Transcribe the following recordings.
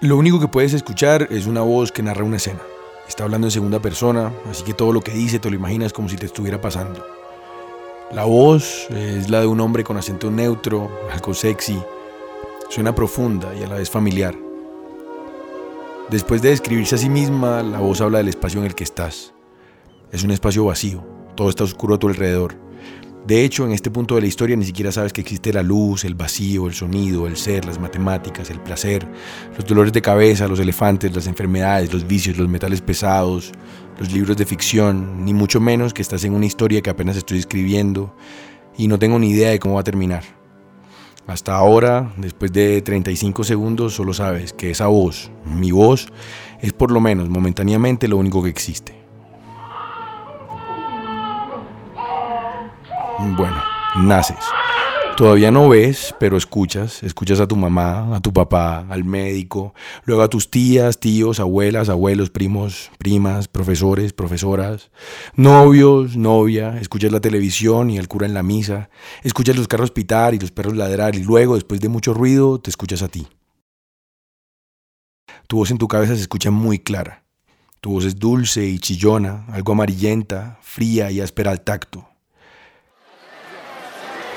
Lo único que puedes escuchar es una voz que narra una escena. Está hablando en segunda persona, así que todo lo que dice te lo imaginas como si te estuviera pasando. La voz es la de un hombre con acento neutro, algo sexy, suena profunda y a la vez familiar. Después de describirse a sí misma, la voz habla del espacio en el que estás. Es un espacio vacío, todo está oscuro a tu alrededor. De hecho, en este punto de la historia ni siquiera sabes que existe la luz, el vacío, el sonido, el ser, las matemáticas, el placer, los dolores de cabeza, los elefantes, las enfermedades, los vicios, los metales pesados, los libros de ficción, ni mucho menos que estás en una historia que apenas estoy escribiendo y no tengo ni idea de cómo va a terminar. Hasta ahora, después de 35 segundos, solo sabes que esa voz, mi voz, es por lo menos momentáneamente lo único que existe. Bueno, naces. Todavía no ves, pero escuchas. Escuchas a tu mamá, a tu papá, al médico, luego a tus tías, tíos, abuelas, abuelos, primos, primas, profesores, profesoras, novios, novia. Escuchas la televisión y al cura en la misa. Escuchas los carros pitar y los perros ladrar y luego, después de mucho ruido, te escuchas a ti. Tu voz en tu cabeza se escucha muy clara. Tu voz es dulce y chillona, algo amarillenta, fría y áspera al tacto.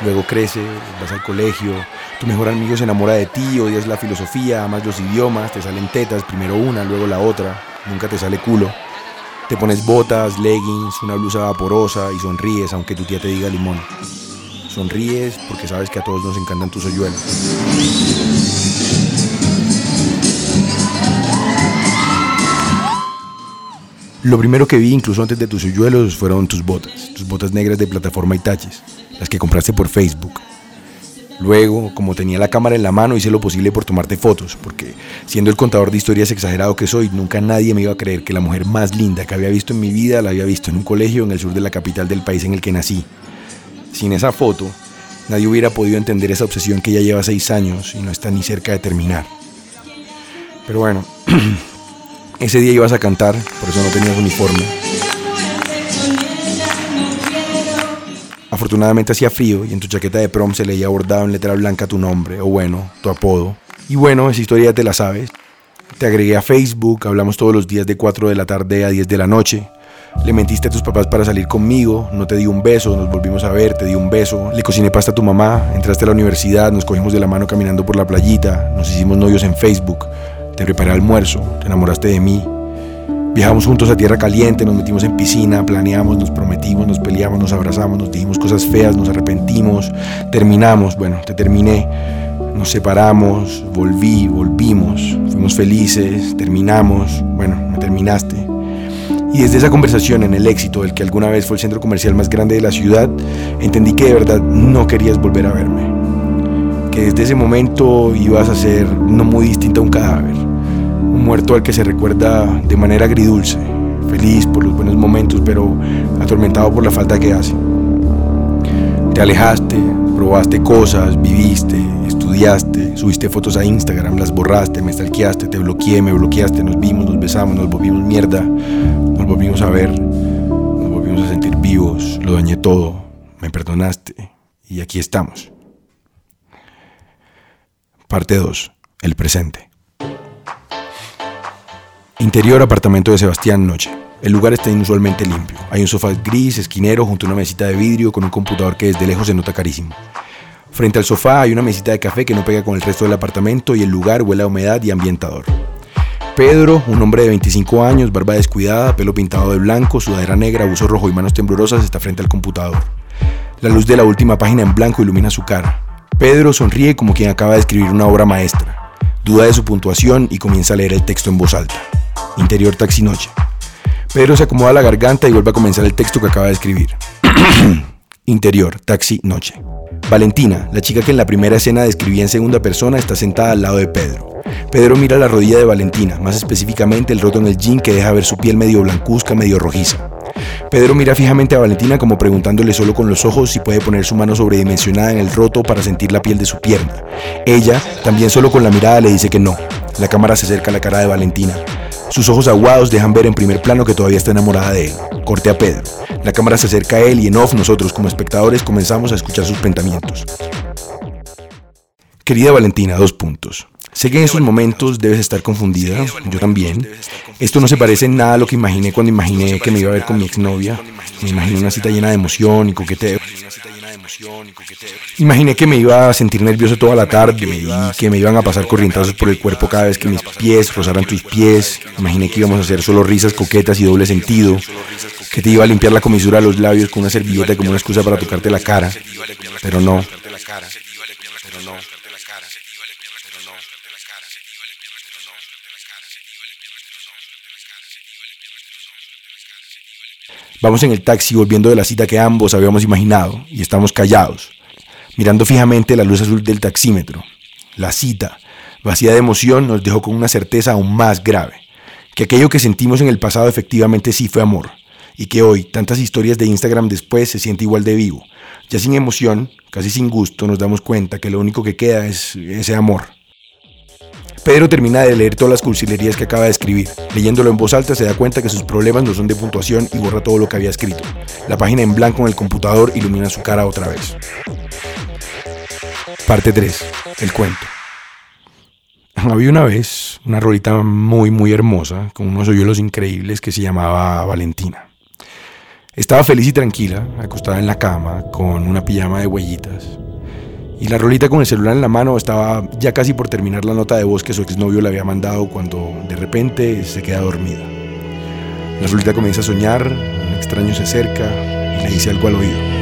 Luego creces, vas al colegio, tu mejor amigo se enamora de ti, odias la filosofía, amas los idiomas, te salen tetas, primero una, luego la otra, nunca te sale culo. Te pones botas, leggings, una blusa vaporosa y sonríes aunque tu tía te diga limón. Sonríes porque sabes que a todos nos encantan tus hoyuelos. Lo primero que vi, incluso antes de tus hoyuelos, fueron tus botas, tus botas negras de plataforma y taches las que compraste por Facebook. Luego, como tenía la cámara en la mano, hice lo posible por tomarte fotos, porque siendo el contador de historias exagerado que soy, nunca nadie me iba a creer que la mujer más linda que había visto en mi vida la había visto en un colegio en el sur de la capital del país en el que nací. Sin esa foto, nadie hubiera podido entender esa obsesión que ya lleva seis años y no está ni cerca de terminar. Pero bueno, ese día ibas a cantar, por eso no tenías uniforme. Afortunadamente hacía frío y en tu chaqueta de prom se leía bordado en letra blanca tu nombre, o bueno, tu apodo. Y bueno, esa historia te la sabes. Te agregué a Facebook, hablamos todos los días de 4 de la tarde a 10 de la noche. Le mentiste a tus papás para salir conmigo, no te di un beso, nos volvimos a ver, te di un beso. Le cociné pasta a tu mamá, entraste a la universidad, nos cogimos de la mano caminando por la playita, nos hicimos novios en Facebook. Te preparé almuerzo, te enamoraste de mí, Viajamos juntos a tierra caliente, nos metimos en piscina, planeamos, nos prometimos, nos peleamos, nos abrazamos, nos dijimos cosas feas, nos arrepentimos, terminamos, bueno, te terminé, nos separamos, volví, volvimos, fuimos felices, terminamos, bueno, me terminaste. Y desde esa conversación en el éxito del que alguna vez fue el centro comercial más grande de la ciudad, entendí que de verdad no querías volver a verme. Que desde ese momento ibas a ser no muy distinta a un cadáver muerto al que se recuerda de manera agridulce, feliz por los buenos momentos, pero atormentado por la falta que hace. Te alejaste, probaste cosas, viviste, estudiaste, subiste fotos a Instagram, las borraste, me stalkeaste, te bloqueé, me bloqueaste, nos vimos, nos besamos, nos volvimos mierda, nos volvimos a ver, nos volvimos a sentir vivos, lo dañé todo, me perdonaste y aquí estamos. Parte 2. El presente. Interior apartamento de Sebastián Noche. El lugar está inusualmente limpio. Hay un sofá gris, esquinero, junto a una mesita de vidrio con un computador que desde lejos se nota carísimo. Frente al sofá hay una mesita de café que no pega con el resto del apartamento y el lugar huele a humedad y ambientador. Pedro, un hombre de 25 años, barba descuidada, pelo pintado de blanco, sudadera negra, buzo rojo y manos temblorosas, está frente al computador. La luz de la última página en blanco ilumina su cara. Pedro sonríe como quien acaba de escribir una obra maestra. Duda de su puntuación y comienza a leer el texto en voz alta. Interior Taxi Noche. Pedro se acomoda la garganta y vuelve a comenzar el texto que acaba de escribir. Interior Taxi Noche. Valentina, la chica que en la primera escena describía en segunda persona, está sentada al lado de Pedro. Pedro mira la rodilla de Valentina, más específicamente el roto en el jean que deja ver su piel medio blancuzca, medio rojiza. Pedro mira fijamente a Valentina como preguntándole solo con los ojos si puede poner su mano sobredimensionada en el roto para sentir la piel de su pierna. Ella, también solo con la mirada, le dice que no. La cámara se acerca a la cara de Valentina. Sus ojos aguados dejan ver en primer plano que todavía está enamorada de él. Corte a Pedro. La cámara se acerca a él y en off nosotros como espectadores comenzamos a escuchar sus pensamientos. Querida Valentina, dos puntos. Sé que en esos momentos debes estar confundida, yo también. Esto no se parece en nada a lo que imaginé cuando imaginé que me iba a ver con mi exnovia. Me imaginé una cita llena de emoción y coqueteo. Imaginé que me iba a sentir nervioso toda la tarde y que me iban a pasar corrientazos por el cuerpo cada vez que mis pies rozaran tus pies. Imaginé que íbamos a hacer solo risas coquetas y doble sentido. Que te iba a limpiar la comisura de los labios con una servilleta como una excusa para tocarte la cara. Pero no. Vamos en el taxi volviendo de la cita que ambos habíamos imaginado y estamos callados, mirando fijamente la luz azul del taxímetro. La cita, vacía de emoción, nos dejó con una certeza aún más grave, que aquello que sentimos en el pasado efectivamente sí fue amor, y que hoy, tantas historias de Instagram después, se siente igual de vivo. Ya sin emoción, casi sin gusto, nos damos cuenta que lo único que queda es ese amor. Pedro termina de leer todas las cursilerías que acaba de escribir. Leyéndolo en voz alta se da cuenta que sus problemas no son de puntuación y borra todo lo que había escrito. La página en blanco en el computador ilumina su cara otra vez. Parte 3. El cuento. Había una vez una rolita muy muy hermosa con unos hoyuelos increíbles que se llamaba Valentina. Estaba feliz y tranquila, acostada en la cama, con una pijama de huellitas. Y la rolita con el celular en la mano estaba ya casi por terminar la nota de voz que su exnovio le había mandado cuando de repente se queda dormida. La rolita comienza a soñar, un extraño se acerca y le dice algo al oído.